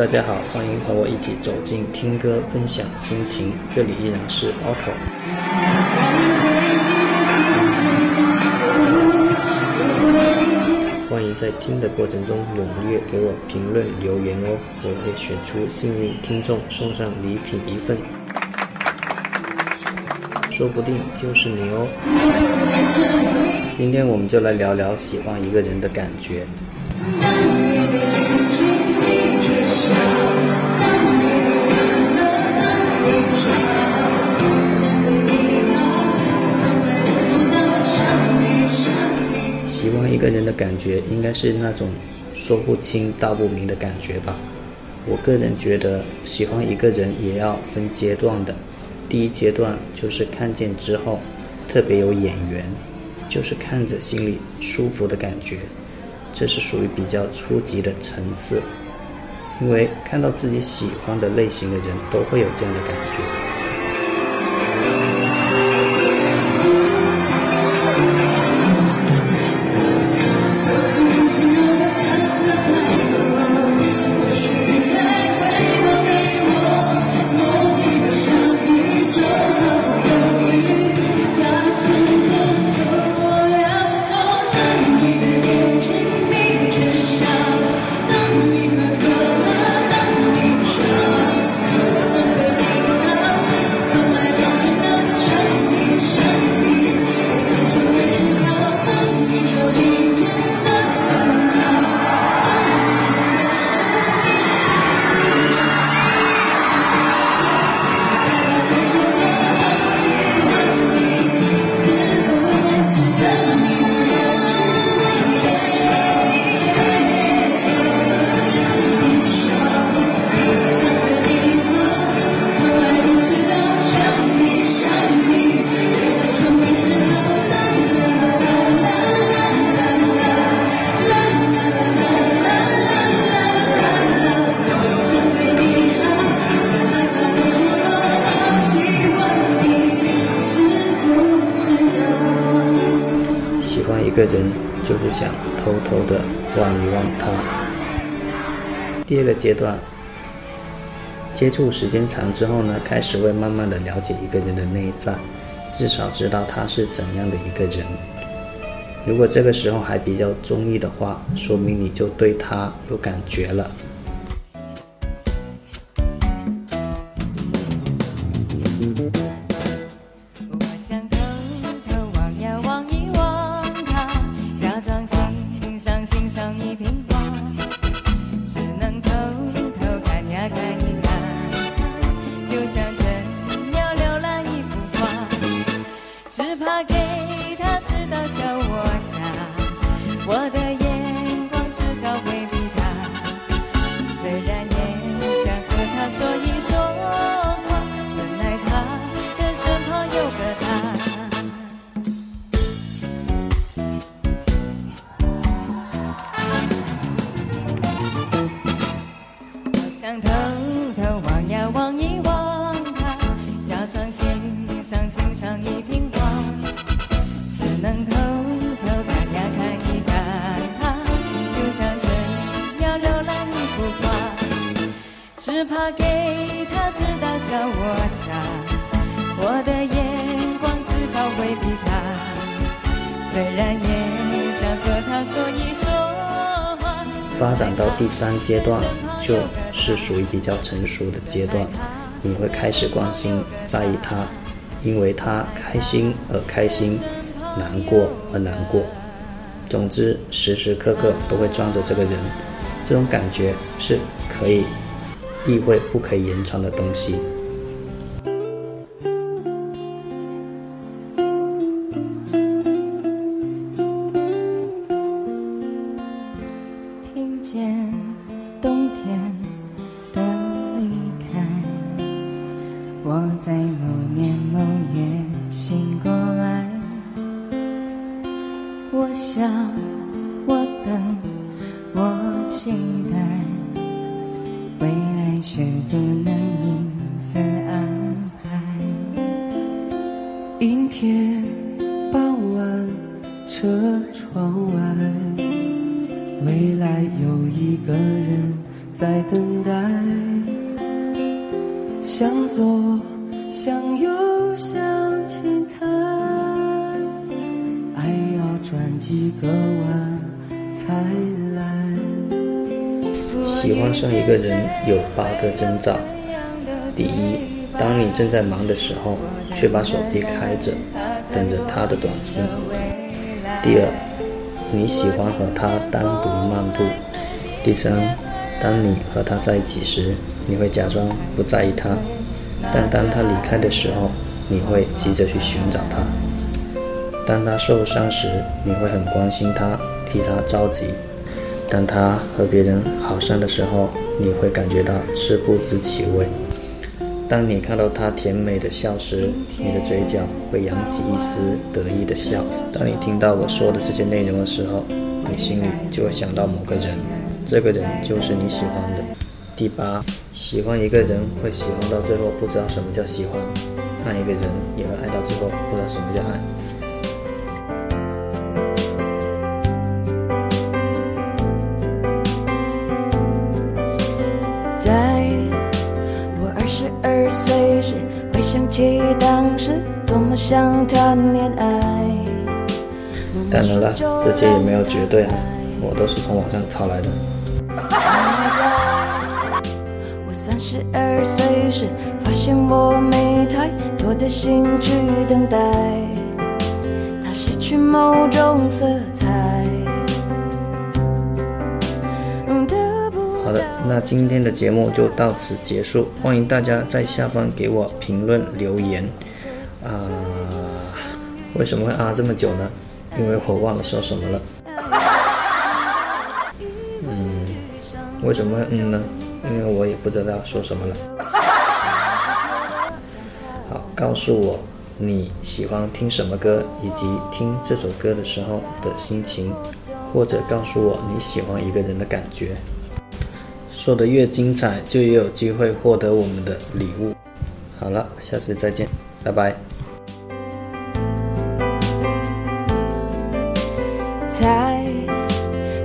大家好，欢迎和我一起走进听歌，分享心情。这里依然是 Auto。欢迎在听的过程中踊跃给我评论留言哦，我会选出幸运听众送上礼品一份，说不定就是你哦。今天我们就来聊聊喜欢一个人的感觉。感觉，应该是那种说不清道不明的感觉吧。我个人觉得，喜欢一个人也要分阶段的。第一阶段就是看见之后，特别有眼缘，就是看着心里舒服的感觉，这是属于比较初级的层次。因为看到自己喜欢的类型的人都会有这样的感觉。一个人就是想偷偷的望一望他。第二个阶段，接触时间长之后呢，开始会慢慢的了解一个人的内在，至少知道他是怎样的一个人。如果这个时候还比较中意的话，说明你就对他有感觉了。只给他知道笑我傻，我的眼光只好回避他。虽然也想和他说一说话。发展到第三阶段，就是属于比较成熟的阶段，你会开始关心、在意他，因为他开心而开心，难过而难过。总之，时时刻刻都会装着这个人，这种感觉是可以。意会不可言传的东西。听见冬天的离开，我在某年某月醒过来，我想，我等，我期待。未来却不能因此安排。阴天傍晚，车窗外，未来有一个人。在等待，向左，向右，向前看，爱要转几个弯才。喜欢上一个人有八个征兆：第一，当你正在忙的时候，却把手机开着，等着他的短信；第二，你喜欢和他单独漫步；第三，当你和他在一起时，你会假装不在意他，但当他离开的时候，你会急着去寻找他；当他受伤时，你会很关心他，替他着急。当他和别人好上的时候，你会感觉到吃不知其味；当你看到他甜美的笑时，你的嘴角会扬起一丝得意的笑；当你听到我说的这些内容的时候，你心里就会想到某个人，这个人就是你喜欢的。第八，喜欢一个人会喜欢到最后不知道什么叫喜欢，爱一个人也会爱到最后不知道什么叫爱。想谈恋爱。当然了，这些也没有绝对啊，我都是从网上抄来的。我三十二岁时，发现我没太多的心去等待，它失去某种色彩。好的，那今天的节目就到此结束。欢迎大家在下方给我评论留言。为什么会啊这么久呢？因为我忘了说什么了。嗯，为什么嗯呢？因为我也不知道说什么了。好，告诉我你喜欢听什么歌，以及听这首歌的时候的心情，或者告诉我你喜欢一个人的感觉。说的越精彩，就越有机会获得我们的礼物。好了，下次再见，拜拜。才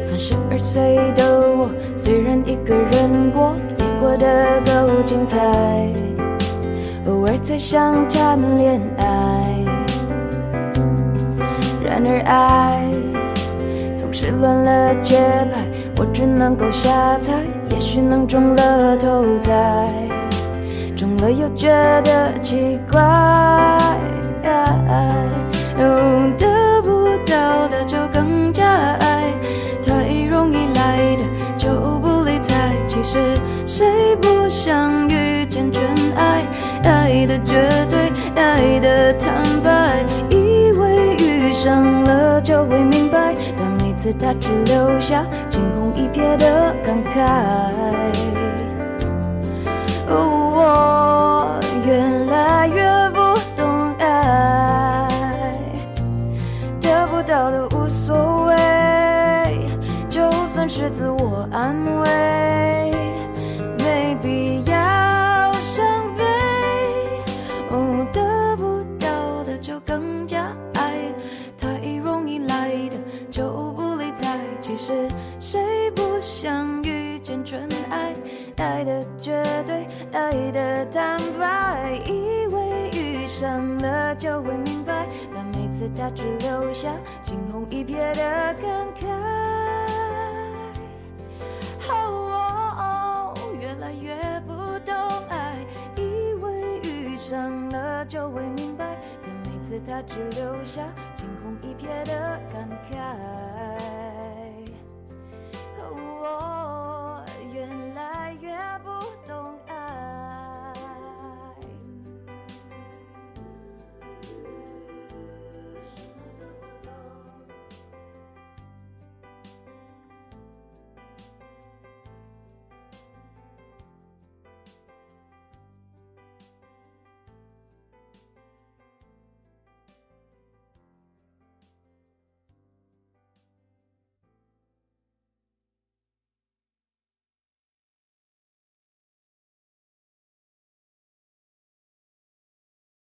三十二岁的我，虽然一个人过，也过得够精彩。偶尔才想谈恋爱，然而爱总是乱了节拍，我只能够瞎猜。也许能中了头彩，中了又觉得奇怪。更加爱，太容易来的就不理睬。其实谁不想遇见真爱？爱的绝对，爱的坦白，以为遇上了就会明白，但每次他只留下惊鸿。一瞥的感慨，每次他只留下惊鸿一瞥的感慨，哦，越来越不懂爱，以为遇上了就会明白，但每次他只留下惊鸿一瞥的感慨。